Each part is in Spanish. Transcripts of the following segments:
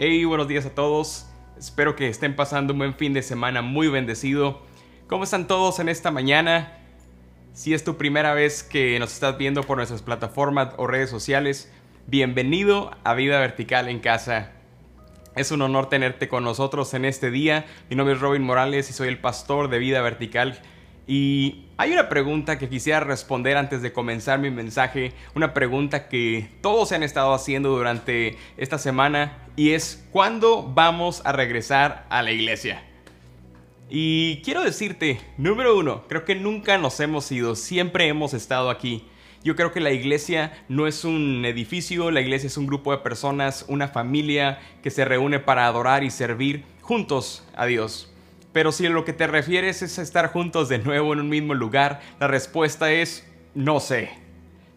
Hey, buenos días a todos. Espero que estén pasando un buen fin de semana muy bendecido. ¿Cómo están todos en esta mañana? Si es tu primera vez que nos estás viendo por nuestras plataformas o redes sociales, bienvenido a Vida Vertical en Casa. Es un honor tenerte con nosotros en este día. Mi nombre es Robin Morales y soy el pastor de Vida Vertical y hay una pregunta que quisiera responder antes de comenzar mi mensaje, una pregunta que todos se han estado haciendo durante esta semana y es ¿cuándo vamos a regresar a la iglesia? Y quiero decirte, número uno, creo que nunca nos hemos ido, siempre hemos estado aquí. Yo creo que la iglesia no es un edificio, la iglesia es un grupo de personas, una familia que se reúne para adorar y servir juntos a Dios. Pero si a lo que te refieres es estar juntos de nuevo en un mismo lugar, la respuesta es no sé.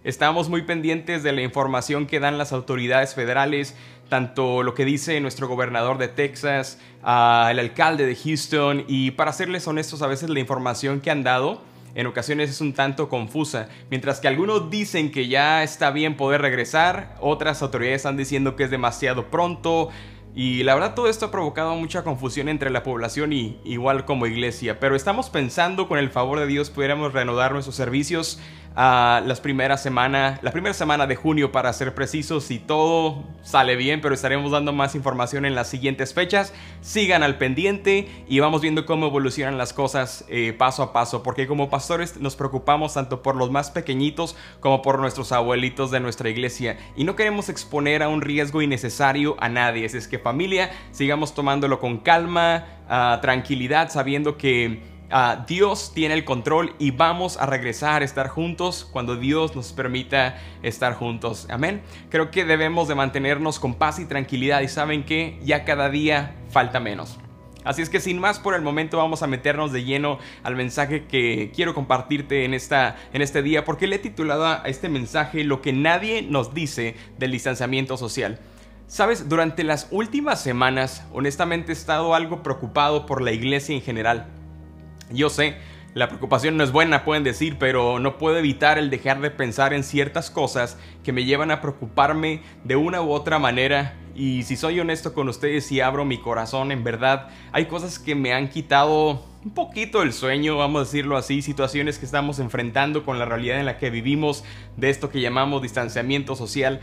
Estamos muy pendientes de la información que dan las autoridades federales, tanto lo que dice nuestro gobernador de Texas, el alcalde de Houston, y para serles honestos, a veces la información que han dado en ocasiones es un tanto confusa. Mientras que algunos dicen que ya está bien poder regresar, otras autoridades están diciendo que es demasiado pronto. Y la verdad todo esto ha provocado mucha confusión entre la población y igual como iglesia, pero estamos pensando con el favor de Dios pudiéramos reanudar nuestros servicios las primeras semana, la primera semana de junio para ser precisos si todo sale bien, pero estaremos dando más información en las siguientes fechas. Sigan al pendiente y vamos viendo cómo evolucionan las cosas eh, paso a paso, porque como pastores nos preocupamos tanto por los más pequeñitos como por nuestros abuelitos de nuestra iglesia y no queremos exponer a un riesgo innecesario a nadie. es que familia, sigamos tomándolo con calma, ah, tranquilidad, sabiendo que Ah, Dios tiene el control y vamos a regresar a estar juntos cuando Dios nos permita estar juntos. Amén. Creo que debemos de mantenernos con paz y tranquilidad y saben que ya cada día falta menos. Así es que sin más por el momento vamos a meternos de lleno al mensaje que quiero compartirte en, esta, en este día porque le he titulado a este mensaje Lo que nadie nos dice del distanciamiento social. Sabes, durante las últimas semanas honestamente he estado algo preocupado por la iglesia en general. Yo sé, la preocupación no es buena, pueden decir, pero no puedo evitar el dejar de pensar en ciertas cosas que me llevan a preocuparme de una u otra manera. Y si soy honesto con ustedes y abro mi corazón, en verdad, hay cosas que me han quitado un poquito el sueño, vamos a decirlo así, situaciones que estamos enfrentando con la realidad en la que vivimos, de esto que llamamos distanciamiento social.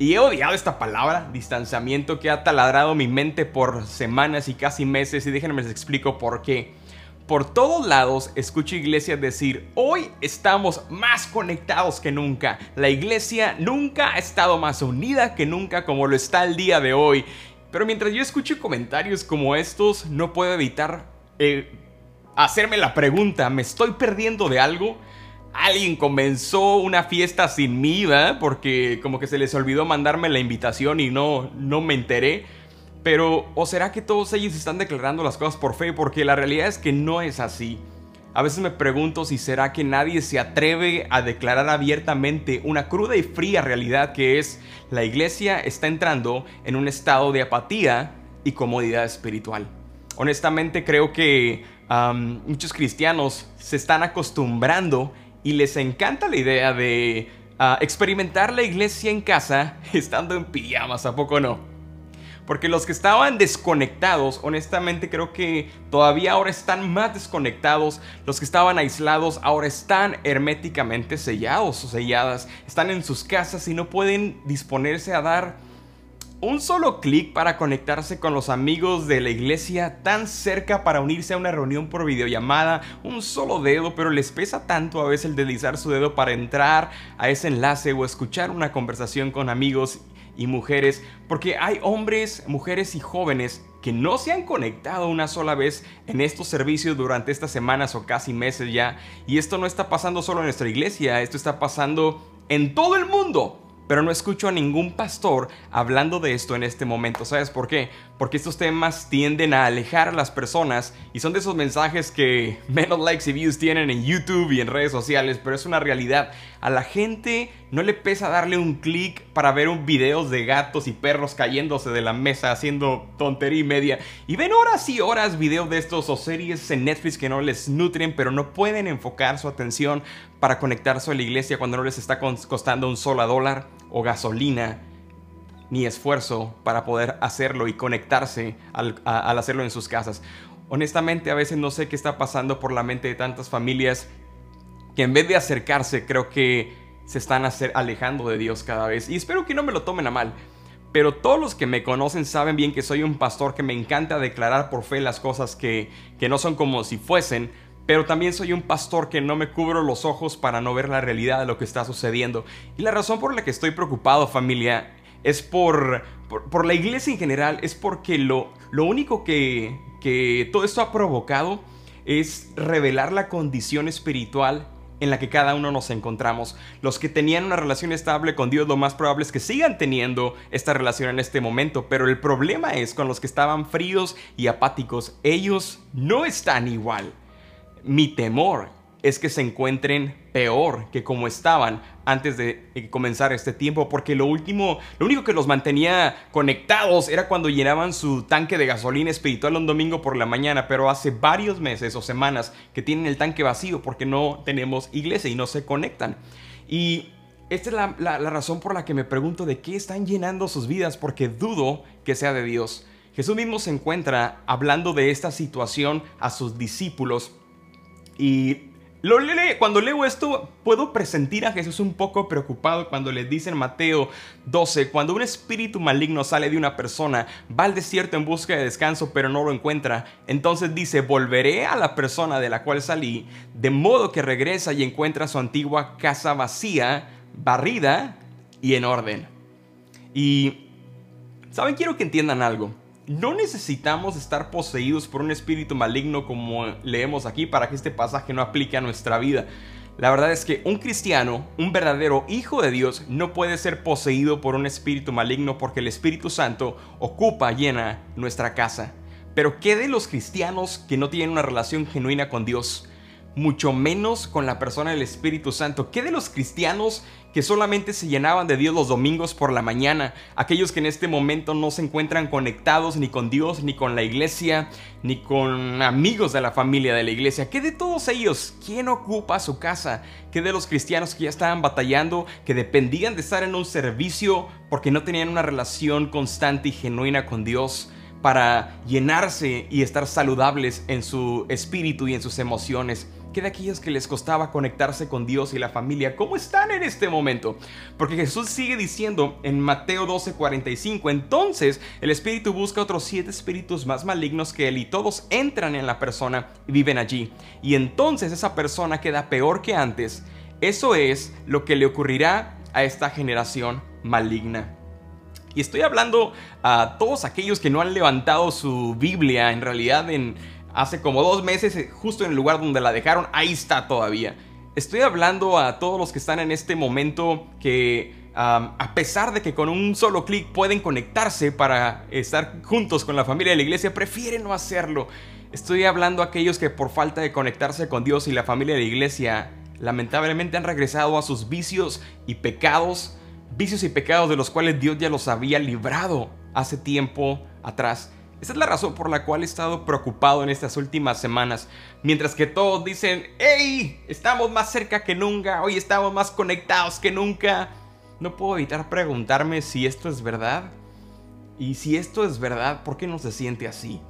Y he odiado esta palabra, distanciamiento, que ha taladrado mi mente por semanas y casi meses, y déjenme les explico por qué. Por todos lados escucho iglesias decir, hoy estamos más conectados que nunca. La iglesia nunca ha estado más unida que nunca como lo está el día de hoy. Pero mientras yo escucho comentarios como estos, no puedo evitar eh, hacerme la pregunta, ¿me estoy perdiendo de algo? Alguien comenzó una fiesta sin mí, ¿verdad? Porque como que se les olvidó mandarme la invitación y no, no me enteré. Pero, ¿o será que todos ellos están declarando las cosas por fe? Porque la realidad es que no es así. A veces me pregunto si será que nadie se atreve a declarar abiertamente una cruda y fría realidad que es la iglesia está entrando en un estado de apatía y comodidad espiritual. Honestamente creo que muchos cristianos se están acostumbrando y les encanta la idea de ah, experimentar la iglesia en casa estando en pijamas, ¿a poco no? Porque los que estaban desconectados, honestamente creo que todavía ahora están más desconectados. Los que estaban aislados ahora están herméticamente sellados o selladas. Están en sus casas y no pueden disponerse a dar un solo clic para conectarse con los amigos de la iglesia tan cerca para unirse a una reunión por videollamada, un solo dedo, pero les pesa tanto a veces el deslizar su dedo para entrar a ese enlace o escuchar una conversación con amigos y mujeres, porque hay hombres, mujeres y jóvenes que no se han conectado una sola vez en estos servicios durante estas semanas o casi meses ya. Y esto no está pasando solo en nuestra iglesia, esto está pasando en todo el mundo. Pero no escucho a ningún pastor hablando de esto en este momento. ¿Sabes por qué? Porque estos temas tienden a alejar a las personas y son de esos mensajes que menos likes y views tienen en YouTube y en redes sociales, pero es una realidad. A la gente no le pesa darle un clic para ver un videos de gatos y perros cayéndose de la mesa haciendo tontería y media. Y ven horas y horas videos de estos o series en Netflix que no les nutren, pero no pueden enfocar su atención para conectarse a la iglesia cuando no les está costando un solo dólar o gasolina. Ni esfuerzo para poder hacerlo y conectarse al, hacerlo en sus casas. Honestamente a veces no sé qué está pasando por la mente de tantas familias que en vez de acercarse creo que se están alejando de Dios cada vez. Y espero que no me lo tomen a mal. Pero todos los que me conocen saben bien que soy un pastor que me encanta declarar por fe las cosas que no son como si fuesen, pero también soy un pastor que no me cubro los ojos para no ver la realidad de lo que está sucediendo. Y la razón por la que estoy preocupado, familia, es por, por, la iglesia en general, es porque lo, lo único que, que todo esto ha provocado es revelar la condición espiritual en la que cada uno nos encontramos. Los que tenían una relación estable con Dios, lo más probable es que sigan teniendo esta relación en este momento, pero el problema es con los que estaban fríos y apáticos, ellos no están igual. Mi temor es que se encuentren peor que como estaban antes de comenzar este tiempo, porque lo último, lo único que los mantenía conectados era cuando llenaban su tanque de gasolina espiritual un domingo por la mañana, pero hace varios meses o semanas que tienen el tanque vacío porque no tenemos iglesia y no se conectan. Y esta es la, la razón por la que me pregunto de qué están llenando sus vidas, porque dudo que sea de Dios. Jesús mismo se encuentra hablando de esta situación a sus discípulos y lo cuando leo esto, puedo presentir a Jesús un poco preocupado cuando le dice en Mateo 12, cuando un espíritu maligno sale de una persona, va al desierto en busca de descanso, pero no lo encuentra. Entonces dice, volveré a la persona de la cual salí, de modo que regresa y encuentra su antigua casa vacía, barrida y en orden. Y, ¿saben? Quiero que entiendan algo. No necesitamos estar poseídos por un espíritu maligno como leemos aquí para que este pasaje no aplique a nuestra vida. La verdad es que un cristiano, un verdadero hijo de Dios, no puede ser poseído por un espíritu maligno porque el Espíritu Santo ocupa, llena nuestra casa. Pero ¿qué de los cristianos que no tienen una relación genuina con Dios? Mucho menos con la persona del Espíritu Santo. ¿Qué de los cristianos que solamente se llenaban de Dios los domingos por la mañana? Aquellos que en este momento no se encuentran conectados ni con Dios, ni con la iglesia, ni con amigos de la familia de la iglesia. ¿Qué de todos ellos? ¿Quién ocupa su casa? ¿Qué de los cristianos que ya estaban batallando, que dependían de estar en un servicio porque no tenían una relación constante y genuina con Dios? para llenarse y estar saludables en su espíritu y en sus emociones de aquellos que les costaba conectarse con Dios y la familia, ¿cómo están en este momento? Porque Jesús sigue diciendo en Mateo 12:45, entonces el espíritu busca otros siete espíritus más malignos que él y todos entran en la persona y viven allí. Y entonces esa persona queda peor que antes. Eso es lo que le ocurrirá a esta generación maligna. Y estoy hablando a todos aquellos que no han levantado su Biblia en realidad en hace como dos meses, eh, justo en el lugar donde la dejaron, ahí está todavía. Estoy hablando a todos los que están en este momento que a pesar de que con un solo clic pueden conectarse para estar juntos con la familia de la iglesia, prefieren no hacerlo. Estoy hablando a aquellos que por falta de conectarse con Dios y la familia de la iglesia, lamentablemente han regresado a sus vicios y pecados, vicios y pecados de los cuales Dios ya los había librado hace tiempo atrás. Esa es la razón por la cual he estado preocupado en estas últimas semanas. Mientras que todos dicen, ¡Hey! Estamos más cerca que nunca, hoy estamos más conectados que nunca. No puedo evitar preguntarme si esto es verdad. Y si esto es verdad, ¿por qué no se siente así?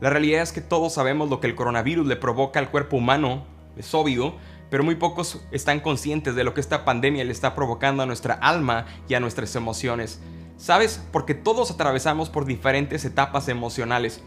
La realidad es que todos sabemos lo que el coronavirus le provoca al cuerpo humano, es obvio, pero muy pocos están conscientes de lo que esta pandemia le está provocando a nuestra alma y a nuestras emociones. ¿Sabes? Porque todos atravesamos por diferentes etapas emocionales.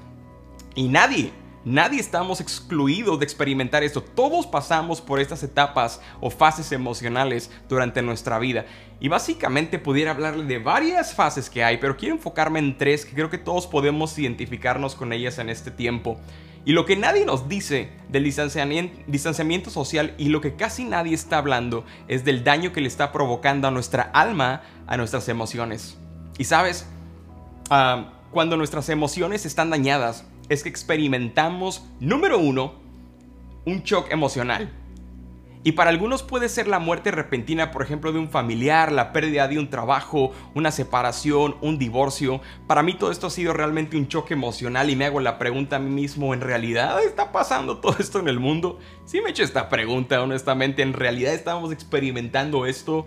Y nadie, nadie estamos excluidos de experimentar esto. Todos pasamos por estas etapas o fases emocionales durante nuestra vida. Y básicamente pudiera hablarle de varias fases que hay, pero quiero enfocarme en tres que creo que todos podemos identificarnos con ellas en este tiempo. Y lo que nadie nos dice del distanciamiento, social y lo que casi nadie está hablando es del daño que le está provocando a nuestra alma, a nuestras emociones. Y sabes, ah, cuando nuestras emociones están dañadas, es que experimentamos, número uno, un shock emocional. Y para algunos puede ser la muerte repentina, por ejemplo, de un familiar, la pérdida de un trabajo, una separación, un divorcio. Para mí todo esto ha sido realmente un choque emocional y me hago la pregunta a mí mismo, ¿en realidad está pasando todo esto en el mundo? Sí me he hecho esta pregunta, honestamente, ¿en realidad estamos experimentando esto?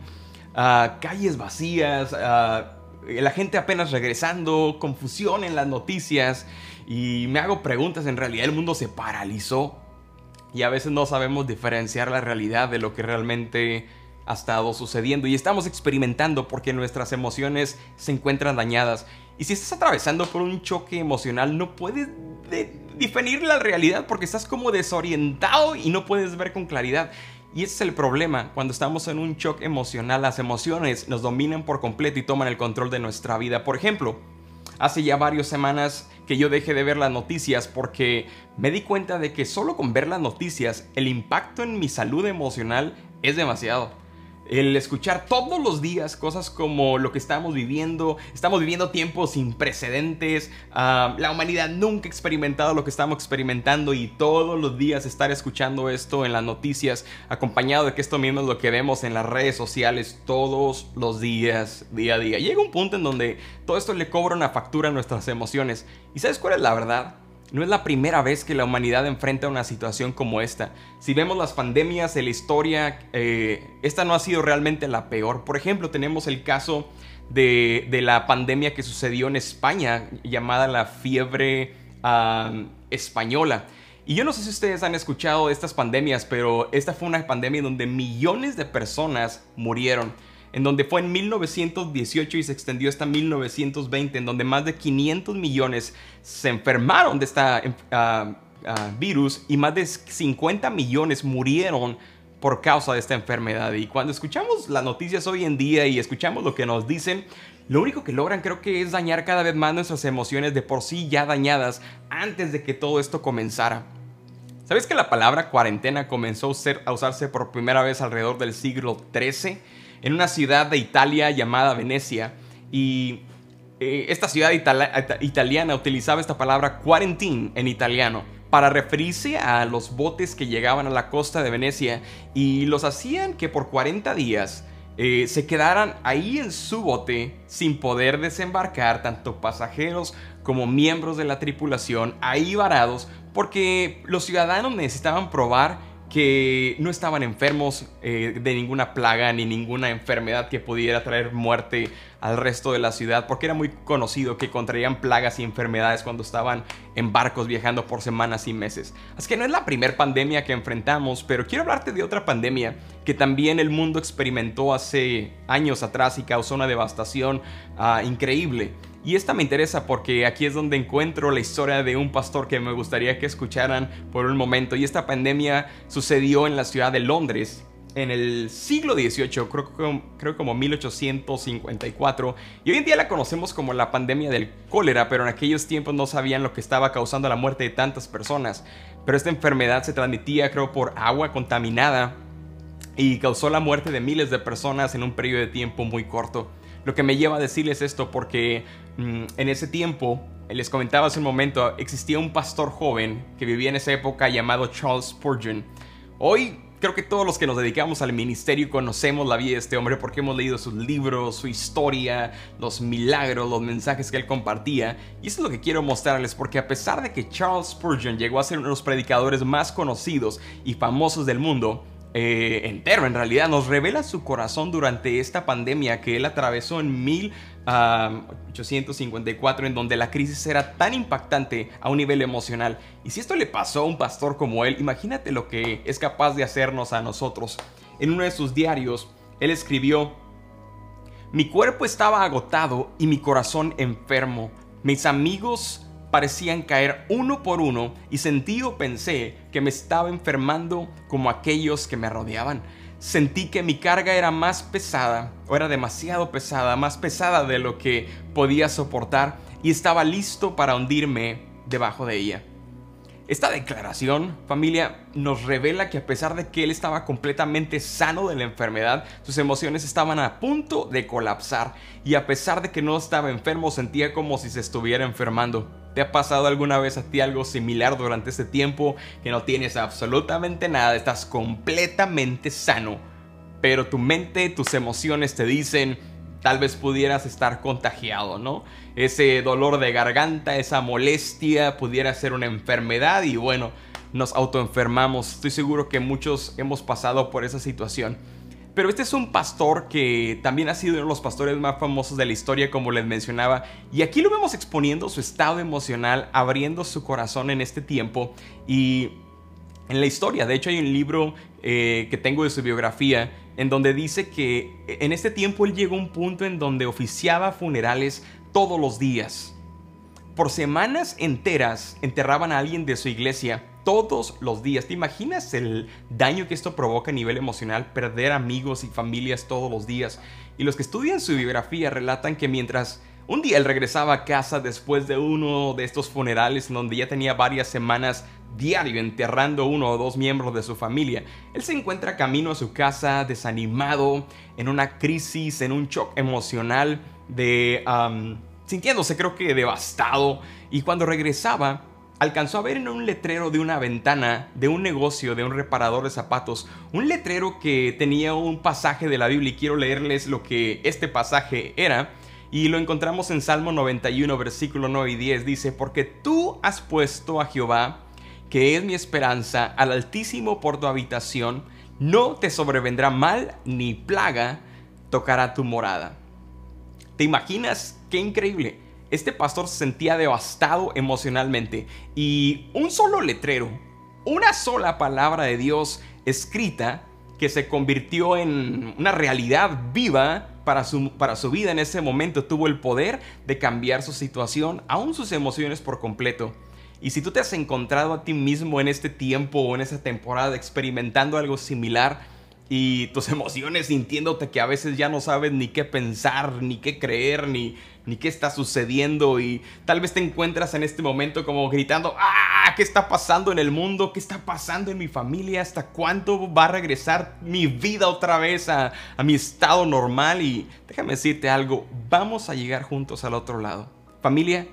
Ah, calles vacías, uh, eh, la gente apenas regresando, confusión en las noticias y me hago preguntas, en realidad el mundo se paralizó y a veces no sabemos diferenciar la realidad de lo que realmente ha estado sucediendo y estamos experimentando porque nuestras emociones se encuentran dañadas. Y si estás atravesando por un choque emocional, no puedes definir la realidad porque estás como desorientado y no puedes ver con claridad. Y ese es el problema, cuando estamos en un shock emocional, las emociones nos dominan por completo y toman el control de nuestra vida. Por ejemplo, hace ya varias semanas que yo dejé de ver las noticias porque me di cuenta de que solo con ver las noticias el impacto en mi salud emocional es demasiado el escuchar todos los días cosas como lo que estamos viviendo, estamos viviendo tiempos sin precedentes, ah, la humanidad nunca ha experimentado lo que estamos experimentando y todos los días estar escuchando esto en las noticias, acompañado de que esto mismo es lo que vemos en las redes sociales todos los días, día a día. Llega un punto en donde todo esto le cobra una factura a nuestras emociones. ¿Y sabes cuál es la verdad? No es la primera vez que la humanidad enfrenta una situación como esta. Si vemos las pandemias de la historia, eh, esta no ha sido realmente la peor. Por ejemplo, tenemos el caso de, la pandemia que sucedió en España, llamada la fiebre española. Y yo no sé si ustedes han escuchado estas pandemias, pero esta fue una pandemia donde millones de personas murieron en donde fue en 1918 y se extendió hasta 1920, en donde más de 500 millones se enfermaron de ah, virus y más de 50 millones murieron por causa de esta enfermedad. Y cuando escuchamos las noticias hoy en día y escuchamos lo que nos dicen, lo único que logran creo que es dañar cada vez más nuestras emociones de por sí ya dañadas antes de que todo esto comenzara. ¿Sabes que la palabra cuarentena comenzó a usarse por primera vez alrededor del siglo XIII? En una ciudad de Italia llamada Venecia. Y eh, esta ciudad italiana utilizaba esta palabra quarantine en italiano para referirse a los botes que llegaban a la costa de Venecia y los hacían que por 40 días eh, se quedaran ahí en su bote sin poder desembarcar tanto pasajeros como miembros de la tripulación ahí varados porque los ciudadanos necesitaban probar que no estaban enfermos eh, de ninguna plaga ni ninguna enfermedad que pudiera traer muerte al resto de la ciudad, porque era muy conocido que contraían plagas y enfermedades cuando estaban en barcos viajando por semanas y meses. Así que no es la primera pandemia que enfrentamos, pero quiero hablarte de otra pandemia que también el mundo experimentó hace años atrás y causó una devastación ah, increíble. Y esta me interesa porque aquí es donde encuentro la historia de un pastor que me gustaría que escucharan por un momento. Y esta pandemia sucedió en la ciudad de Londres en el siglo XVIII, creo, creo como 1854, y hoy en día la conocemos como la pandemia del cólera, pero en aquellos tiempos no sabían lo que estaba causando la muerte de tantas personas. Pero esta enfermedad se transmitía, creo, por agua contaminada y causó la muerte de miles de personas en un periodo de tiempo muy corto. Lo que me lleva a decirles esto porque mm, en ese tiempo, les comentaba hace un momento, existía un pastor joven que vivía en esa época llamado Charles Spurgeon. Hoy creo que todos los que nos dedicamos al ministerio conocemos la vida de este hombre porque hemos leído sus libros, su historia, los milagros, los mensajes que él compartía. Y eso es lo que quiero mostrarles porque a pesar de que Charles Spurgeon llegó a ser uno de los predicadores más conocidos y famosos del mundo, eh, entero, en realidad, nos revela su corazón durante esta pandemia que él atravesó en 1854, en donde la crisis era tan impactante a un nivel emocional. Y si esto le pasó a un pastor como él, imagínate lo que es capaz de hacernos a nosotros. En uno de sus diarios, él escribió, mi cuerpo estaba agotado y mi corazón enfermo. Mis amigos parecían caer uno por uno y sentí o pensé que me estaba enfermando como aquellos que me rodeaban. Sentí que mi carga era más pesada, o era demasiado pesada, más pesada de lo que podía soportar, y estaba listo para hundirme debajo de ella. Esta declaración, familia, nos revela que a pesar de que él estaba completamente sano de la enfermedad, sus emociones estaban a punto de colapsar y a pesar de que no estaba enfermo sentía como si se estuviera enfermando. ¿Te ha pasado alguna vez a ti algo similar durante este tiempo que no tienes absolutamente nada, estás completamente sano, pero tu mente, tus emociones te dicen, tal vez pudieras estar contagiado, ¿no? Ese dolor de garganta, esa molestia pudiera ser una enfermedad y bueno, nos autoenfermamos. Estoy seguro que muchos hemos pasado por esa situación. Pero este es un pastor que también ha sido uno de los pastores más famosos de la historia, como les mencionaba. Y aquí lo vemos exponiendo su estado emocional, abriendo su corazón en este tiempo. Y en la historia, de hecho hay un libro eh, que tengo de su biografía, en donde dice que en este tiempo él llegó a un punto en donde oficiaba funerales todos los días. Por semanas enteras enterraban a alguien de su iglesia todos los días. ¿Te imaginas el daño que esto provoca a nivel emocional? Perder amigos y familias todos los días. Y los que estudian su biografía relatan que mientras un día él regresaba a casa después de uno de estos funerales en donde ya tenía varias semanas diario enterrando uno o dos miembros de su familia. Él se encuentra camino a su casa desanimado, en una crisis, en un shock emocional, de sintiéndose creo que devastado. Y cuando regresaba, alcanzó a ver en un letrero de una ventana de un negocio de un reparador de zapatos, un letrero que tenía un pasaje de la Biblia y quiero leerles lo que este pasaje era. Y lo encontramos en Salmo 91, versículo 9 y 10. Dice, porque tú has puesto a Jehová, que es mi esperanza, al Altísimo por tu habitación, no te sobrevendrá mal ni plaga tocará tu morada. ¿Te imaginas? Qué increíble. Este pastor se sentía devastado emocionalmente y un solo letrero, una sola palabra de Dios escrita que se convirtió en una realidad viva para su, para su vida en ese momento, tuvo el poder de cambiar su situación, aún sus emociones por completo. Y si tú te has encontrado a ti mismo en este tiempo o en esta temporada experimentando algo similar, y tus emociones sintiéndote que a veces ya no sabes ni qué pensar, ni qué creer, ni, ni qué está sucediendo y tal vez te encuentras en este momento como gritando, ¡ah! ¿Qué está pasando en el mundo? ¿Qué está pasando en mi familia? ¿Hasta cuánto va a regresar mi vida otra vez a, a mi estado normal? Y déjame decirte algo, vamos a llegar juntos al otro lado. Familia,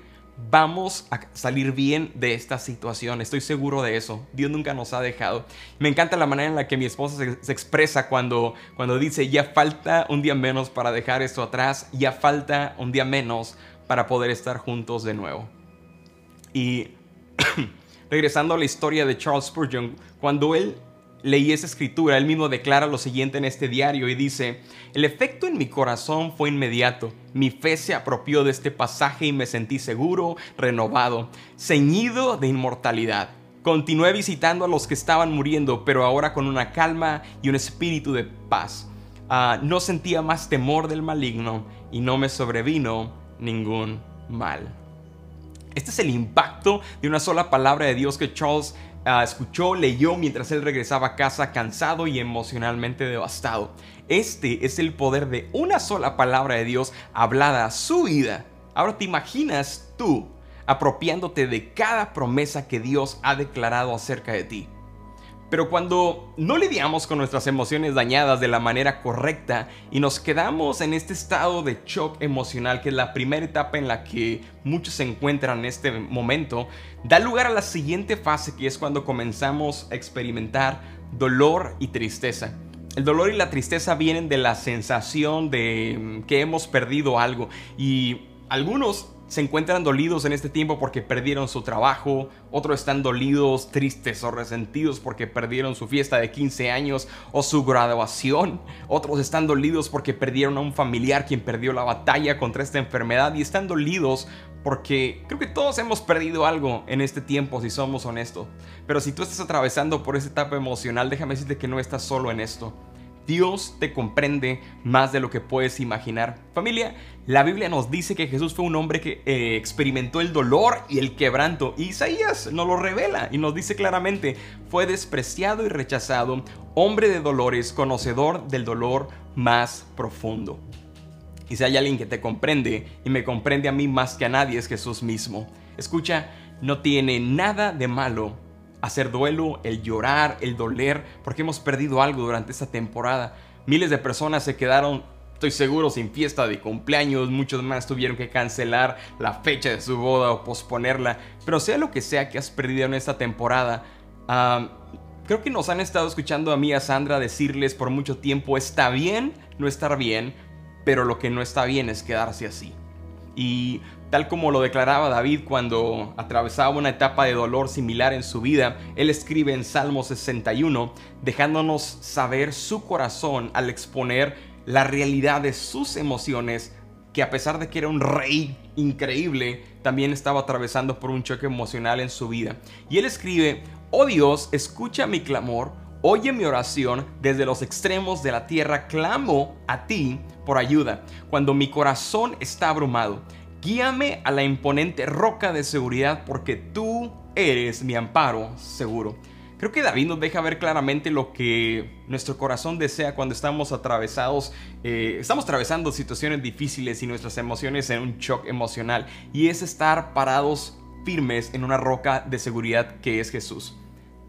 vamos a salir bien de esta situación. Estoy seguro de eso. Dios nunca nos ha dejado. Me encanta la manera en la que mi esposa se, expresa cuando, cuando dice, ya falta un día menos para dejar esto atrás, ya falta un día menos para poder estar juntos de nuevo. Y regresando a la historia de Charles Spurgeon, cuando él leí esa escritura, él mismo declara lo siguiente en este diario y dice, el efecto en mi corazón fue inmediato, mi fe se apropió de este pasaje y me sentí seguro, renovado, ceñido de inmortalidad. Continué visitando a los que estaban muriendo, pero ahora con una calma y un espíritu de paz. Ah, no sentía más temor del maligno y no me sobrevino ningún mal. Este es el impacto de una sola palabra de Dios que Charles Ah, escuchó, leyó mientras él regresaba a casa cansado y emocionalmente devastado. Este es el poder de una sola palabra de Dios hablada a su vida. Ahora te imaginas tú apropiándote de cada promesa que Dios ha declarado acerca de ti. Pero cuando no lidiamos con nuestras emociones dañadas de la manera correcta y nos quedamos en este estado de shock emocional, que es la primera etapa en la que muchos se encuentran en este momento, da lugar a la siguiente fase que es cuando comenzamos a experimentar dolor y tristeza. El dolor y la tristeza vienen de la sensación de que hemos perdido algo y algunos se encuentran dolidos en este tiempo porque perdieron su trabajo, otros están dolidos, tristes o resentidos porque perdieron su fiesta de 15 años o su graduación, otros están dolidos porque perdieron a un familiar quien perdió la batalla contra esta enfermedad y están dolidos porque creo que todos hemos perdido algo en este tiempo si somos honestos. Pero si tú estás atravesando por esa etapa emocional, déjame decirte que no estás solo en esto. Dios te comprende más de lo que puedes imaginar. Familia, la Biblia nos dice que Jesús fue un hombre que eh, experimentó el dolor y el quebranto. Isaías nos lo revela y nos dice claramente, fue despreciado y rechazado, hombre de dolores, conocedor del dolor más profundo. Y si hay alguien que te comprende y me comprende a mí más que a nadie es Jesús mismo. Escucha, no tiene nada de malo hacer duelo, el llorar, el doler, porque hemos perdido algo durante esta temporada. Miles de personas se quedaron, estoy seguro, sin fiesta de cumpleaños, muchos más tuvieron que cancelar la fecha de su boda o posponerla, pero sea lo que sea que has perdido en esta temporada, creo que nos han estado escuchando a mí y a Sandra decirles por mucho tiempo, está bien no estar bien, pero lo que no está bien es quedarse así. Y Tal como lo declaraba David cuando atravesaba una etapa de dolor similar en su vida, él escribe en Salmo 61, dejándonos saber su corazón al exponer la realidad de sus emociones, que a pesar de que era un rey increíble, también estaba atravesando por un choque emocional en su vida. Y él escribe, oh Dios, escucha mi clamor, oye mi oración, desde los extremos de la tierra clamo a ti por ayuda, cuando mi corazón está abrumado. Guíame a la imponente roca de seguridad porque tú eres mi amparo seguro. Creo que David nos deja ver claramente lo que nuestro corazón desea cuando estamos atravesados, eh, estamos atravesando situaciones difíciles y nuestras emociones en un shock emocional. Y es estar parados firmes en una roca de seguridad que es Jesús.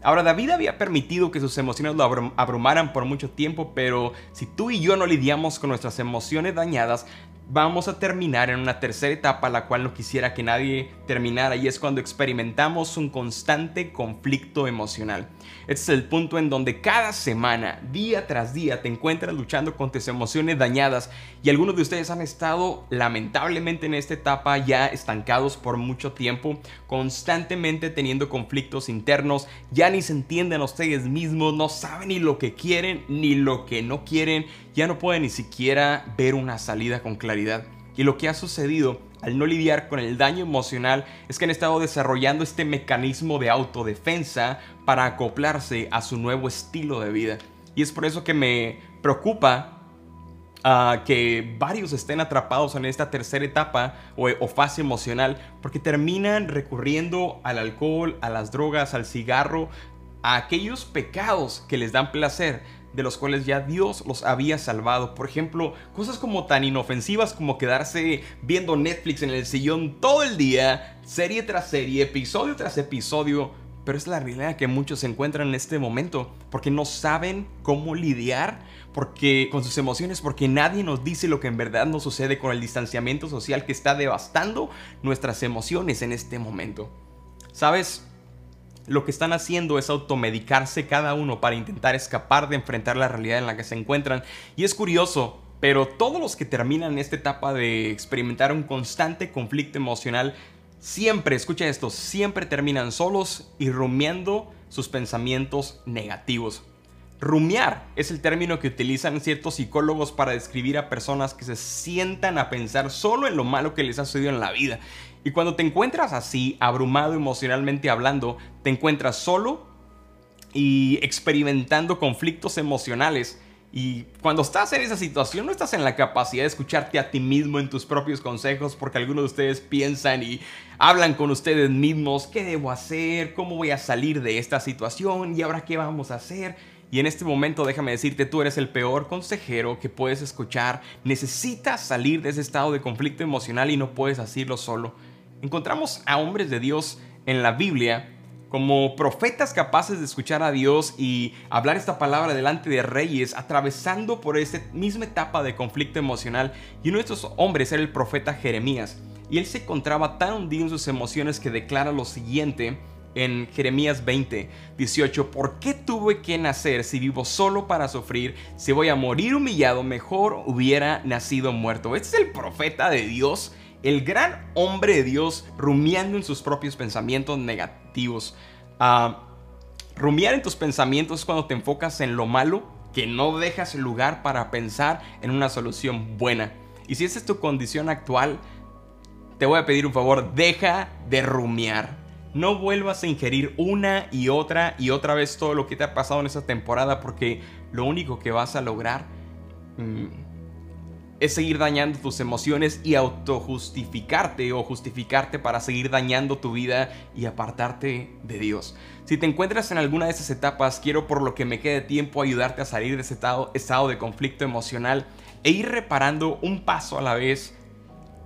Ahora, David había permitido que sus emociones lo abrumaran por mucho tiempo, pero si tú y yo no lidiamos con nuestras emociones dañadas, vamos a terminar en una tercera etapa la cual no quisiera que nadie terminara y es cuando experimentamos un constante conflicto emocional. Este es el punto en donde cada semana, día tras día, te encuentras luchando con tus emociones dañadas y algunos de ustedes han estado lamentablemente en esta etapa ya estancados por mucho tiempo, constantemente teniendo conflictos internos, ya ni se entienden ustedes mismos, no saben ni lo que quieren ni lo que no quieren, ya no pueden ni siquiera ver una salida con claridad. Y lo que ha sucedido al no lidiar con el daño emocional es que han estado desarrollando este mecanismo de autodefensa para acoplarse a su nuevo estilo de vida. Y es por eso que me preocupa ah, que varios estén atrapados en esta tercera etapa o, fase emocional porque terminan recurriendo al alcohol, a las drogas, al cigarro, a aquellos pecados que les dan placer de los cuales ya Dios los había salvado. Por ejemplo, cosas como tan inofensivas como quedarse viendo Netflix en el sillón todo el día, serie tras serie, episodio tras episodio. Pero es la realidad que muchos se encuentran en este momento porque no saben cómo lidiar porque, con sus emociones, porque nadie nos dice lo que en verdad nos sucede con el distanciamiento social que está devastando nuestras emociones en este momento. ¿Sabes? Lo que están haciendo es automedicarse cada uno para intentar escapar de enfrentar la realidad en la que se encuentran. Y es curioso, pero todos los que terminan esta etapa de experimentar un constante conflicto emocional, siempre, escucha esto, siempre terminan solos y rumiando sus pensamientos negativos. Rumiar es el término que utilizan ciertos psicólogos para describir a personas que se sientan a pensar solo en lo malo que les ha sucedido en la vida. Y cuando te encuentras así, abrumado emocionalmente hablando, te encuentras solo y experimentando conflictos emocionales. Y cuando estás en esa situación no estás en la capacidad de escucharte a ti mismo en tus propios consejos porque algunos de ustedes piensan y hablan con ustedes mismos, ¿qué debo hacer? ¿Cómo voy a salir de esta situación? ¿Y ahora qué vamos a hacer? Y en este momento déjame decirte, tú eres el peor consejero que puedes escuchar. Necesitas salir de ese estado de conflicto emocional y no puedes hacerlo solo. Encontramos a hombres de Dios en la Biblia como profetas capaces de escuchar a Dios y hablar esta palabra delante de reyes, atravesando por esta misma etapa de conflicto emocional. Y uno de estos hombres era el profeta Jeremías. Y él se encontraba tan hundido en sus emociones que declara lo siguiente en Jeremías 20, 18, ¿por qué tuve que nacer si vivo solo para sufrir? Si voy a morir humillado, mejor hubiera nacido muerto. Este es el profeta de Dios el gran hombre de Dios rumiando en sus propios pensamientos negativos. Ah, rumiar en tus pensamientos es cuando te enfocas en lo malo, que no dejas lugar para pensar en una solución buena. Y si esa es tu condición actual, te voy a pedir un favor, deja de rumiar. No vuelvas a ingerir una y otra y otra vez todo lo que te ha pasado en esta temporada porque lo único que vas a lograr mm, es seguir dañando tus emociones y autojustificarte o justificarte para seguir dañando tu vida y apartarte de Dios. Si te encuentras en alguna de esas etapas, quiero por lo que me quede tiempo ayudarte a salir de ese estado, estado de conflicto emocional e ir reparando un paso a la vez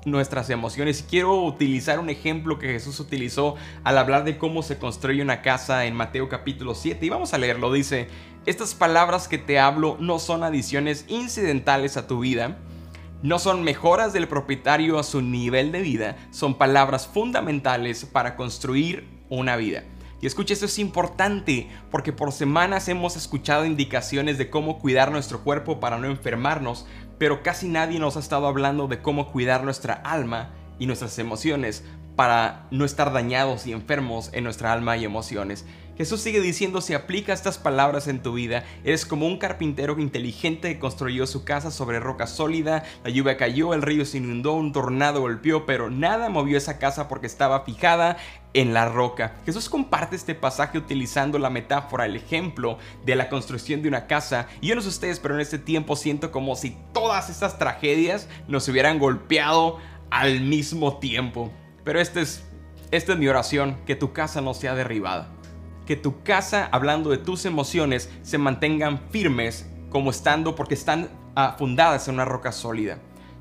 nuestras emociones. Quiero utilizar un ejemplo que Jesús utilizó al hablar de cómo se construye una casa en Mateo capítulo 7 y vamos a leerlo. Dice, estas palabras que te hablo no son adiciones incidentales a tu vida, no son mejoras del propietario a su nivel de vida, son palabras fundamentales para construir una vida. Y escucha, esto es importante porque por semanas hemos escuchado indicaciones de cómo cuidar nuestro cuerpo para no enfermarnos, pero casi nadie nos ha estado hablando de cómo cuidar nuestra alma y nuestras emociones para no estar dañados y enfermos en nuestra alma y emociones. Jesús sigue diciendo, si aplica estas palabras en tu vida, eres como un carpintero inteligente que construyó su casa sobre roca sólida, la lluvia cayó, el río se inundó, un tornado golpeó, pero nada movió esa casa porque estaba fijada en la roca. Jesús comparte este pasaje utilizando la metáfora, el ejemplo de la construcción de una casa. Y yo no sé ustedes, pero en este tiempo siento como si todas estas tragedias nos hubieran golpeado al mismo tiempo. Pero este es, esta es mi oración, que tu casa no sea derribada que tu casa, hablando de tus emociones, se mantengan firmes como estando porque están ah, fundadas en una roca sólida.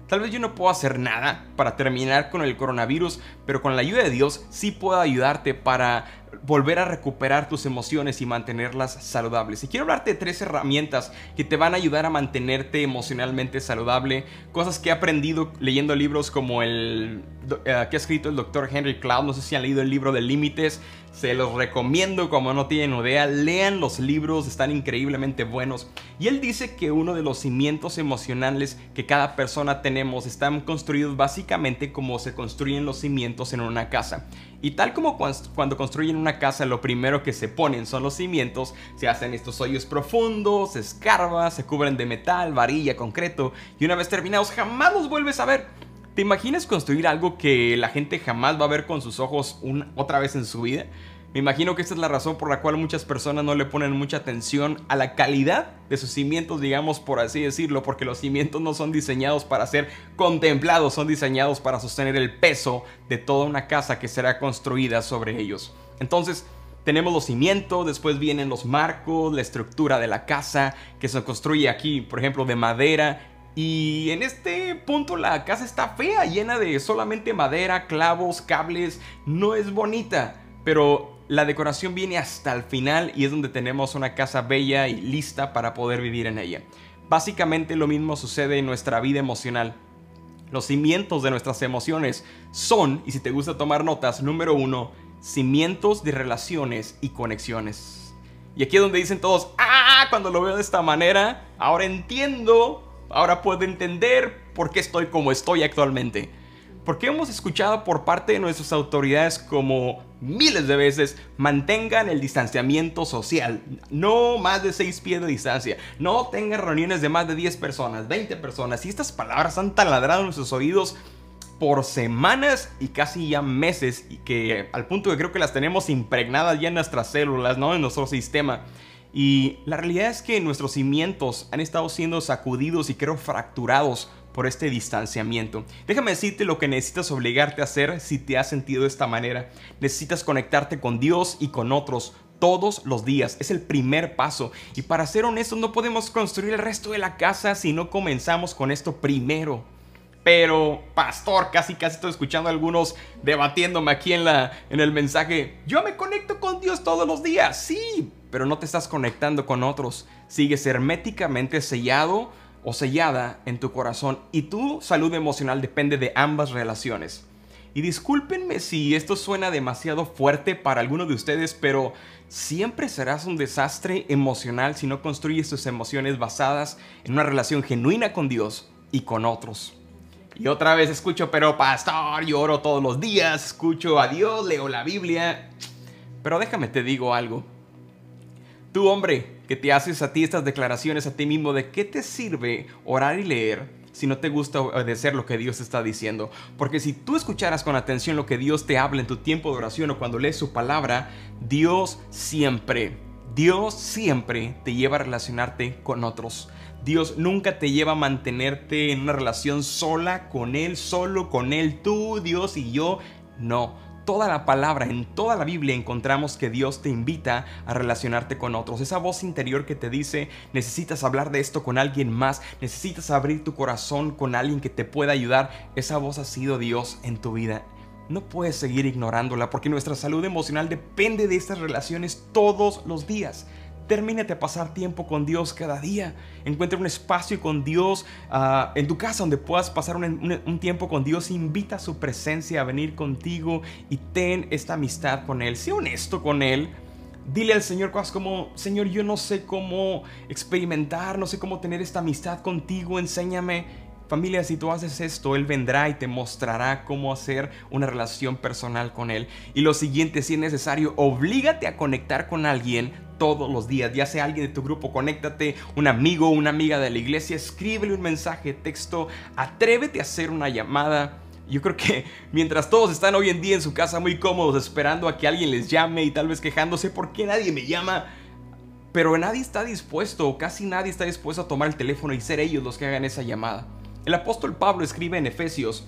Tal vez yo no puedo hacer nada para terminar con el coronavirus, pero con la ayuda de Dios sí puedo ayudarte para volver a recuperar tus emociones y mantenerlas saludables. Y quiero hablarte de tres herramientas que te van a ayudar a mantenerte emocionalmente saludable, cosas que he aprendido leyendo libros como el eh, que ha escrito el doctor Henry Cloud, no sé si han leído el libro de Límites, se los recomiendo como no tienen idea, lean los libros, están increíblemente buenos. Y él dice que uno de los cimientos emocionales que cada persona tenemos están construidos básicamente como se construyen los cimientos en una casa. Y tal como cuando construyen una casa, lo primero que se ponen son los cimientos, se hacen estos hoyos profundos, se escarba, se cubren de metal, varilla, concreto, y una vez terminados jamás los vuelves a ver. ¿Te imaginas construir algo que la gente jamás va a ver con sus ojos otra vez en su vida? Me imagino que esta es la razón por la cual muchas personas no le ponen mucha atención a la calidad de sus cimientos, digamos por así decirlo, porque los cimientos no son diseñados para ser contemplados, son diseñados para sostener el peso de toda una casa que será construida sobre ellos. Entonces, tenemos los cimientos, después vienen los marcos, la estructura de la casa, que se construye aquí, por ejemplo, de madera. Y en este punto la casa está fea, llena de solamente madera, clavos, cables, no es bonita. Pero la decoración viene hasta el final y es donde tenemos una casa bella y lista para poder vivir en ella. Básicamente lo mismo sucede en nuestra vida emocional. Los cimientos de nuestras emociones son, y si te gusta tomar notas, número uno, cimientos de relaciones y conexiones. Y aquí es donde dicen todos, ah, cuando lo veo de esta manera, ahora entiendo, ahora puedo entender por qué estoy como estoy actualmente. Porque hemos escuchado por parte de nuestras autoridades como miles de veces, mantengan el distanciamiento social, no más de 6 pies de distancia, no tengan reuniones de más de 10 personas, 20 personas, y estas palabras han taladrado en nuestros oídos por semanas y casi ya meses, y que al punto que creo que las tenemos impregnadas ya en nuestras células, ¿no? En nuestro sistema. Y la realidad es que nuestros cimientos han estado siendo sacudidos y creo fracturados por este distanciamiento. Déjame decirte lo que necesitas obligarte a hacer si te has sentido de esta manera. Necesitas conectarte con Dios y con otros todos los días. Es el primer paso. Y para ser honestos, no podemos construir el resto de la casa si no comenzamos con esto primero. Pero, pastor, casi casi estoy escuchando a algunos debatiéndome aquí en, la, en el mensaje. Yo me conecto con Dios todos los días. Sí, pero no te estás conectando con otros. Sigues herméticamente sellado o sellada en tu corazón y tu salud emocional depende de ambas relaciones. Y discúlpenme si esto suena demasiado fuerte para alguno de ustedes, pero siempre serás un desastre emocional si no construyes tus emociones basadas en una relación genuina con Dios y con otros. Y otra vez escucho, pero pastor, lloro todos los días, escucho a Dios, leo la Biblia. Pero déjame te digo algo. Tú, hombre, que te haces a ti estas declaraciones a ti mismo, ¿de qué te sirve orar y leer si no te gusta obedecer lo que Dios está diciendo? Porque si tú escucharas con atención lo que Dios te habla en tu tiempo de oración o cuando lees su palabra, Dios siempre, Dios siempre te lleva a relacionarte con otros. Dios nunca te lleva a mantenerte en una relación sola con Él, solo con Él, tú, Dios y yo. No toda la palabra, en toda la Biblia encontramos que Dios te invita a relacionarte con otros. Esa voz interior que te dice, necesitas hablar de esto con alguien más, necesitas abrir tu corazón con alguien que te pueda ayudar. Esa voz ha sido Dios en tu vida. No puedes seguir ignorándola porque nuestra salud emocional depende de estas relaciones todos los días. Termínate a pasar tiempo con Dios cada día. Encuentra un espacio con Dios ah, en tu casa donde puedas pasar un, tiempo con Dios. Invita a su presencia a venir contigo y ten esta amistad con Él. Sé honesto con Él. Dile al Señor cosas como, Señor, yo no sé cómo experimentar, no sé cómo tener esta amistad contigo, enséñame. Familia, si tú haces esto, Él vendrá y te mostrará cómo hacer una relación personal con Él. Y lo siguiente, si es necesario, oblígate a conectar con alguien todos los días, ya sea alguien de tu grupo, conéctate, un amigo, una amiga de la iglesia, escríbele un mensaje, texto, atrévete a hacer una llamada. Yo creo que mientras todos están hoy en día en su casa muy cómodos esperando a que alguien les llame y tal vez quejándose por qué nadie me llama, pero nadie está dispuesto, casi nadie está dispuesto a tomar el teléfono y ser ellos los que hagan esa llamada. El apóstol Pablo escribe en Efesios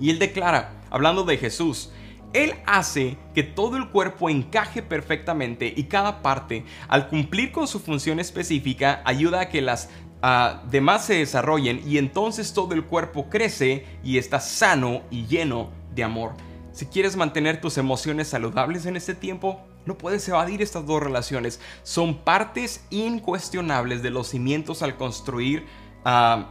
y él declara, hablando de Jesús, Él hace que todo el cuerpo encaje perfectamente y cada parte, al cumplir con su función específica, ayuda a que las uh, demás se desarrollen y entonces todo el cuerpo crece y está sano y lleno de amor. Si quieres mantener tus emociones saludables en este tiempo, no puedes evadir estas dos relaciones. Son partes incuestionables de los cimientos al construir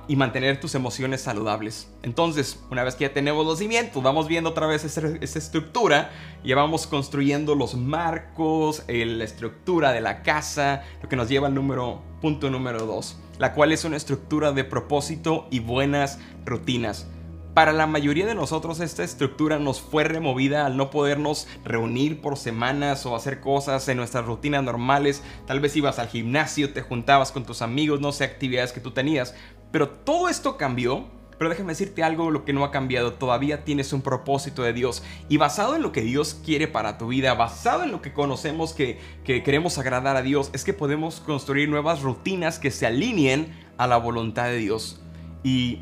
y mantener tus emociones saludables. Entonces, una vez que ya tenemos los cimientos, vamos viendo otra vez esa, estructura, ya vamos construyendo los marcos, la estructura de la casa, lo que nos lleva al número, punto número 2, la cual es una estructura de propósito y buenas rutinas. Para la mayoría de nosotros esta estructura nos fue removida al no podernos reunir por semanas o hacer cosas en nuestras rutinas normales. Tal vez ibas al gimnasio, te juntabas con tus amigos, no sé, actividades que tú tenías. Pero todo esto cambió. Pero déjame decirte algo, lo que no ha cambiado, todavía tienes un propósito de Dios y basado en lo que Dios quiere para tu vida, basado en lo que conocemos que, que queremos agradar a Dios, es que podemos construir nuevas rutinas que se alineen a la voluntad de Dios. Y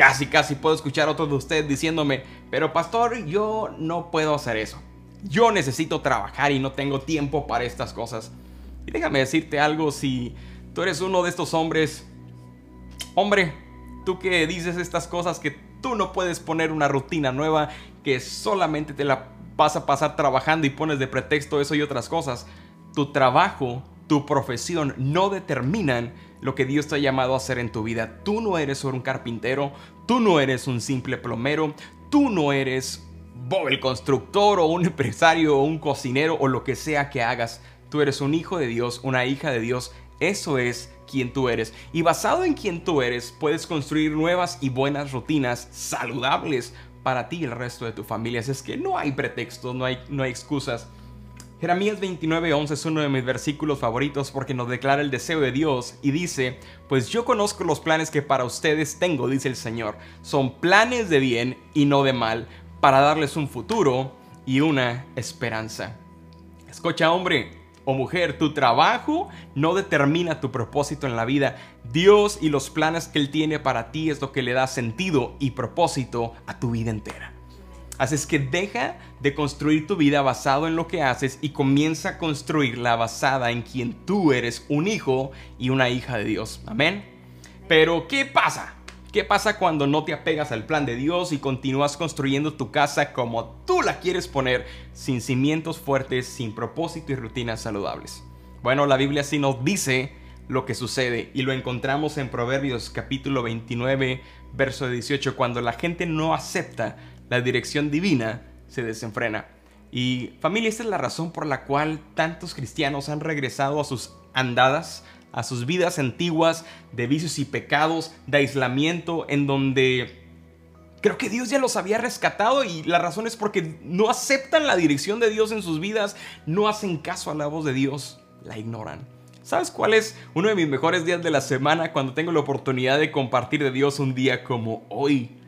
casi, casi puedo escuchar a otros de ustedes diciéndome, pero pastor, yo no puedo hacer eso. Yo necesito trabajar y no tengo tiempo para estas cosas. Y déjame decirte algo, si tú eres uno de estos hombres, hombre, tú que dices estas cosas que tú no puedes poner una rutina nueva, que solamente te la vas a pasar trabajando y pones de pretexto eso y otras cosas, tu trabajo, tu profesión no determinan lo que Dios te ha llamado a hacer en tu vida. Tú no eres un carpintero, tú no eres un simple plomero, tú no eres Bob el constructor o un empresario o un cocinero o lo que sea que hagas. Tú eres un hijo de Dios, una hija de Dios. Eso es quien tú eres. Y basado en quien tú eres, puedes construir nuevas y buenas rutinas saludables para ti y el resto de tu familia. es que no hay pretextos, no hay, no hay excusas. Jeremías 29:11 es uno de mis versículos favoritos porque nos declara el deseo de Dios y dice, pues yo conozco los planes que para ustedes tengo, dice el Señor, son planes de bien y no de mal, para darles un futuro y una esperanza. Escucha hombre o mujer, tu trabajo no determina tu propósito en la vida. Dios y los planes que Él tiene para ti es lo que le da sentido y propósito a tu vida entera. Así que deja de construir tu vida basado en lo que haces y comienza a construirla basada en quien tú eres un hijo y una hija de Dios. Amén. Pero, ¿qué pasa? ¿Qué pasa cuando no te apegas al plan de Dios y continúas construyendo tu casa como tú la quieres poner, sin cimientos fuertes, sin propósito y rutinas saludables? Bueno, la Biblia sí nos dice lo que sucede y lo encontramos en Proverbios capítulo 29, verso 18, cuando la gente no acepta la dirección divina se desenfrena. Y familia, esta es la razón por la cual tantos cristianos han regresado a sus andadas, a sus vidas antiguas de vicios y pecados, de aislamiento, en donde creo que Dios ya los había rescatado y la razón es porque no aceptan la dirección de Dios en sus vidas, no hacen caso a la voz de Dios, la ignoran. ¿Sabes cuál es uno de mis mejores días de la semana cuando tengo la oportunidad de compartir de Dios un día como hoy?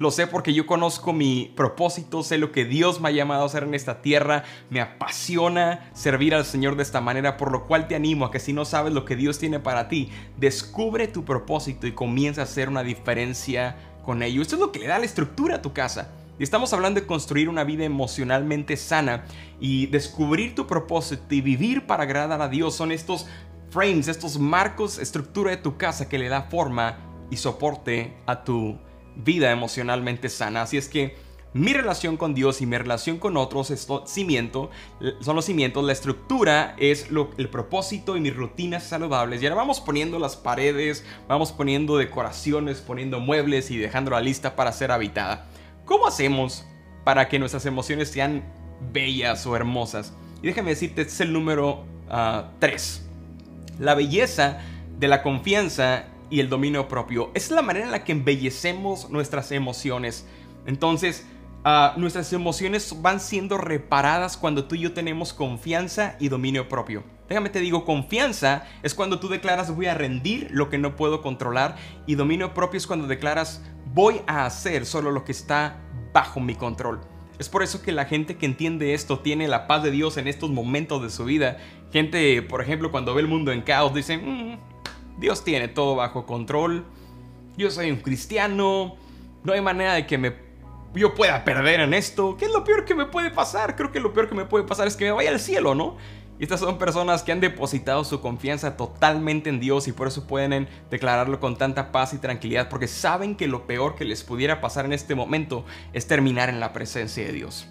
Lo sé porque yo conozco mi propósito, sé lo que Dios me ha llamado a hacer en esta tierra, me apasiona servir al Señor de esta manera, por lo cual te animo a que si no sabes lo que Dios tiene para ti, descubre tu propósito y comienza a hacer una diferencia con ello. Esto es lo que le da la estructura a tu casa. Y estamos hablando de construir una vida emocionalmente sana y descubrir tu propósito y vivir para agradar a Dios. Son estos frames, estos marcos, estructura de tu casa que le da forma y soporte a tu vida emocionalmente sana. Así es que mi relación con Dios y mi relación con otros es cimiento, son los cimientos, la estructura es lo, el propósito y mis rutinas saludables. Y ahora vamos poniendo las paredes, vamos poniendo decoraciones, poniendo muebles y dejando la lista para ser habitada. ¿Cómo hacemos para que nuestras emociones sean bellas o hermosas? Y déjame decirte, es el número 3. Ah, la belleza de la confianza y el dominio propio. Es la manera en la que embellecemos nuestras emociones. Entonces, ah, nuestras emociones van siendo reparadas cuando tú y yo tenemos confianza y dominio propio. Déjame te digo, confianza es cuando tú declaras voy a rendir lo que no puedo controlar y dominio propio es cuando declaras voy a hacer solo lo que está bajo mi control. Es por eso que la gente que entiende esto tiene la paz de Dios en estos momentos de su vida. Gente, por ejemplo, cuando ve el mundo en caos, dice, mm, Dios tiene todo bajo control. Yo soy un cristiano. No hay manera de que me, yo pueda perder en esto. ¿Qué es lo peor que me puede pasar? Creo que lo peor que me puede pasar es que me vaya al cielo, ¿no? Y estas son personas que han depositado su confianza totalmente en Dios y por eso pueden declararlo con tanta paz y tranquilidad porque saben que lo peor que les pudiera pasar en este momento es terminar en la presencia de Dios.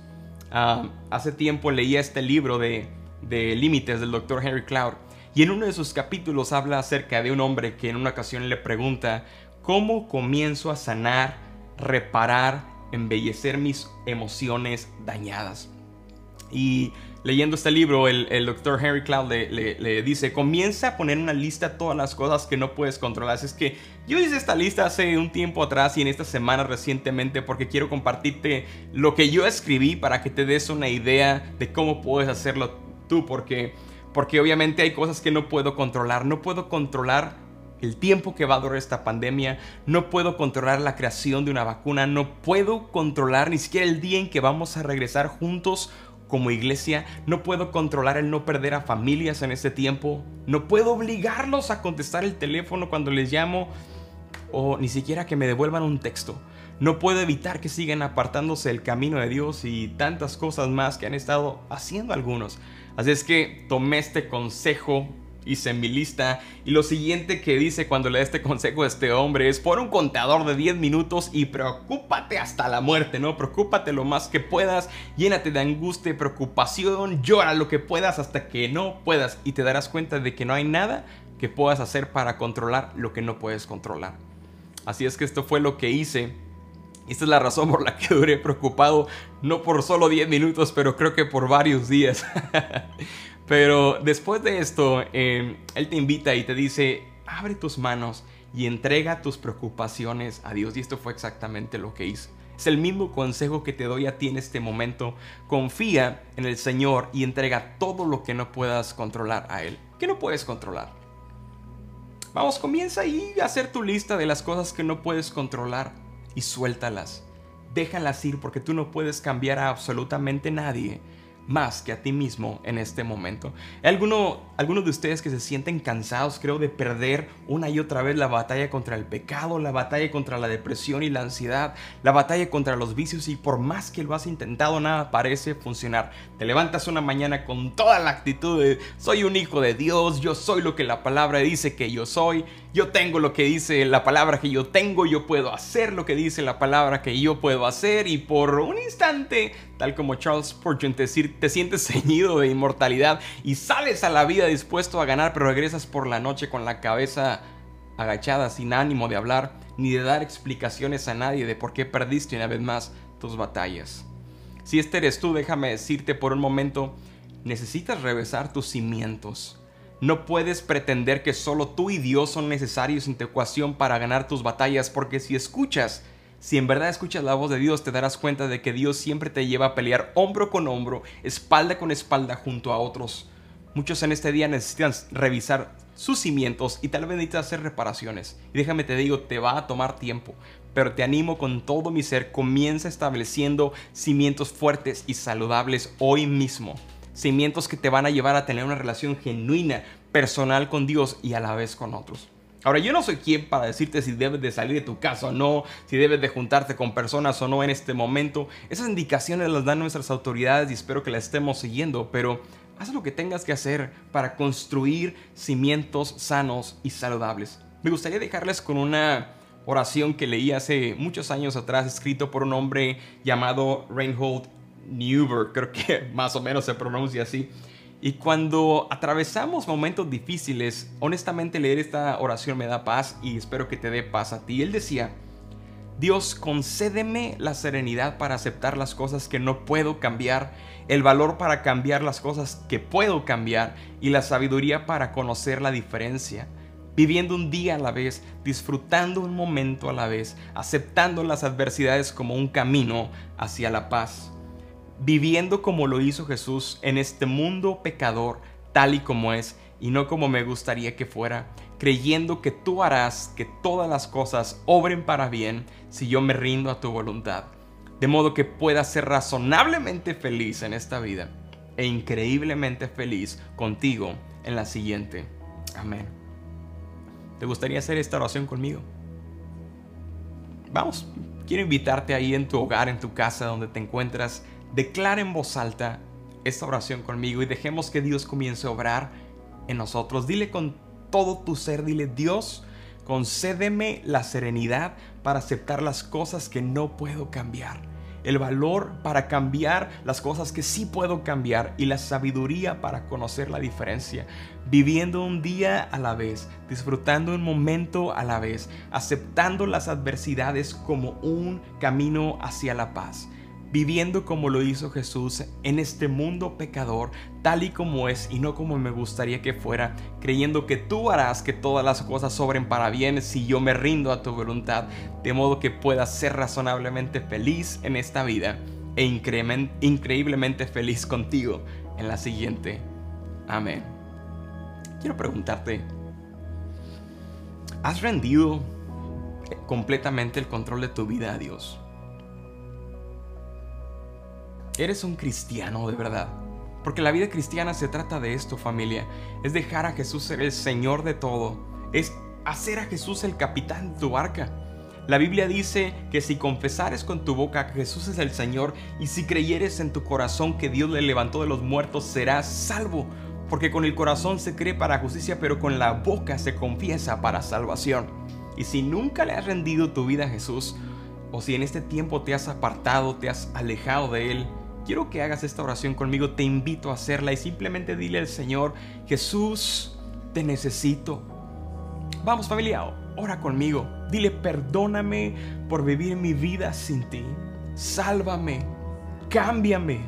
Ah, hace tiempo leía este libro de, de Límites del Dr. Henry Cloud y en uno de sus capítulos habla acerca de un hombre que en una ocasión le pregunta ¿Cómo comienzo a sanar, reparar, embellecer mis emociones dañadas? Y leyendo este libro, el, doctor Henry Cloud le, dice, comienza a poner una lista todas las cosas que no puedes controlar. Así es que yo hice esta lista hace un tiempo atrás y en esta semana recientemente porque quiero compartirte lo que yo escribí para que te des una idea de cómo puedes hacerlo tú. Porque, porque obviamente hay cosas que no puedo controlar. No puedo controlar el tiempo que va a durar esta pandemia, no puedo controlar la creación de una vacuna, no puedo controlar ni siquiera el día en que vamos a regresar juntos como iglesia, no puedo controlar el no perder a familias en este tiempo, no puedo obligarlos a contestar el teléfono cuando les llamo o ni siquiera que me devuelvan un texto. No puedo evitar que sigan apartándose del camino de Dios y tantas cosas más que han estado haciendo algunos. Así es que tomé este consejo hice mi lista y lo siguiente que dice cuando le da este consejo a este hombre es pon un contador de 10 minutos y preocúpate hasta la muerte, ¿no? Preocúpate lo más que puedas, llénate de angustia y preocupación, llora lo que puedas hasta que no puedas y te darás cuenta de que no hay nada que puedas hacer para controlar lo que no puedes controlar. Así es que esto fue lo que hice. Esta es la razón por la que duré preocupado, no por solo 10 minutos, pero creo que por varios días. Pero después de esto, em, Él te invita y te dice, abre tus manos y entrega tus preocupaciones a Dios. Y esto fue exactamente lo que hice. Es el mismo consejo que te doy a ti en este momento. Confía en el Señor y entrega todo lo que no puedas controlar a Él. ¿Qué no puedes controlar? Vamos, comienza ahí a hacer tu lista de las cosas que no puedes controlar y suéltalas. Déjalas ir porque tú no puedes cambiar a absolutamente nadie más que a ti mismo en este momento. ¿Hay alguno, algunos de ustedes que se sienten cansados, creo, de perder una y otra vez la batalla contra el pecado, la batalla contra la depresión y la ansiedad, la batalla contra los vicios y por más que lo has intentado nada parece funcionar? Te levantas una mañana con toda la actitud de soy un hijo de Dios, yo soy lo que la palabra dice que yo soy, yo tengo lo que dice la palabra que yo tengo, yo puedo hacer lo que dice la palabra que yo puedo hacer y por un instante, tal como Charles Spurgeon te, te sientes ceñido de inmortalidad y sales a la vida dispuesto a ganar, pero regresas por la noche con la cabeza agachada sin ánimo de hablar ni de dar explicaciones a nadie de por qué perdiste una vez más tus batallas. Si este eres tú, déjame decirte por un momento, necesitas revesar tus cimientos. No puedes pretender que solo tú y Dios son necesarios en tu ecuación para ganar tus batallas, porque si escuchas, si en verdad escuchas la voz de Dios, te darás cuenta de que Dios siempre te lleva a pelear hombro con hombro, espalda con espalda junto a otros. Muchos en este día necesitan revisar sus cimientos y tal vez necesitas hacer reparaciones. Y déjame te digo, te va a tomar tiempo, pero te animo con todo mi ser, comienza estableciendo cimientos fuertes y saludables hoy mismo cimientos que te van a llevar a tener una relación genuina, personal con Dios y a la vez con otros. Ahora, yo no soy quien para decirte si debes de salir de tu casa o no, si debes de juntarte con personas o no en este momento. Esas indicaciones las dan nuestras autoridades y espero que las estemos siguiendo, pero haz lo que tengas que hacer para construir cimientos sanos y saludables. Me gustaría dejarles con una oración que leí hace muchos años atrás, escrito por un hombre llamado Reinhold Newberg, creo que más o menos se pronuncia así. Y cuando atravesamos momentos difíciles, honestamente leer esta oración me da paz y espero que te dé paz a ti. Él decía, Dios, concédeme la serenidad para aceptar las cosas que no puedo cambiar, el valor para cambiar las cosas que puedo cambiar y la sabiduría para conocer la diferencia. viviendo un día a la vez, disfrutando un momento a la vez, aceptando las adversidades como un camino hacia la paz, viviendo como lo hizo Jesús en este mundo pecador, tal y como es, y no como me gustaría que fuera, creyendo que tú harás que todas las cosas obren para bien si yo me rindo a tu voluntad, de modo que pueda ser razonablemente feliz en esta vida e increíblemente feliz contigo en la siguiente. Amén. ¿Te gustaría hacer esta oración conmigo? Vamos, quiero invitarte ahí en tu hogar, en tu casa, donde te encuentras. Declara en voz alta esta oración conmigo y dejemos que Dios comience a obrar en nosotros. Dile con todo tu ser, dile Dios, concédeme la serenidad para aceptar las cosas que no puedo cambiar el valor para cambiar las cosas que sí puedo cambiar y la sabiduría para conocer la diferencia, viviendo un día a la vez, disfrutando un momento a la vez, aceptando las adversidades como un camino hacia la paz viviendo como lo hizo Jesús en este mundo pecador, tal y como es y no como me gustaría que fuera, creyendo que tú harás que todas las cosas sobren para bien si yo me rindo a tu voluntad, de modo que pueda ser razonablemente feliz en esta vida e increíblemente feliz contigo en la siguiente. Amén. Quiero preguntarte, ¿has rendido completamente el control de tu vida a Dios? Eres un cristiano de verdad. Porque la vida cristiana se trata de esto, familia. Es dejar a Jesús ser el Señor de todo. Es hacer a Jesús el capitán de tu barca. La Biblia dice que si confesares con tu boca que Jesús es el Señor y si creyeres en tu corazón que Dios le levantó de los muertos, serás salvo. Porque con el corazón se cree para justicia, pero con la boca se confiesa para salvación. Y si nunca le has rendido tu vida a Jesús, o si en este tiempo te has apartado, te has alejado de Él, quiero que hagas esta oración conmigo, te invito a hacerla y simplemente dile al Señor, Jesús, te necesito. Vamos familia, ora conmigo, dile, perdóname por vivir mi vida sin ti, sálvame, cámbiame,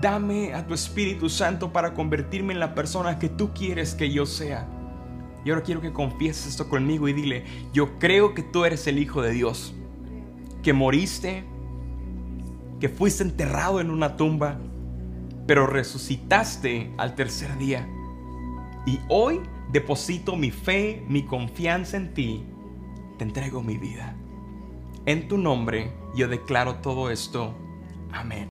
dame a tu Espíritu Santo para convertirme en la persona que tú quieres que yo sea. Y ahora quiero que confieses esto conmigo y dile, yo creo que tú eres el Hijo de Dios, que moriste, que fuiste enterrado en una tumba, pero resucitaste al tercer día. Y hoy deposito mi fe, mi confianza en ti. Te entrego mi vida. En tu nombre yo declaro todo esto. Amén.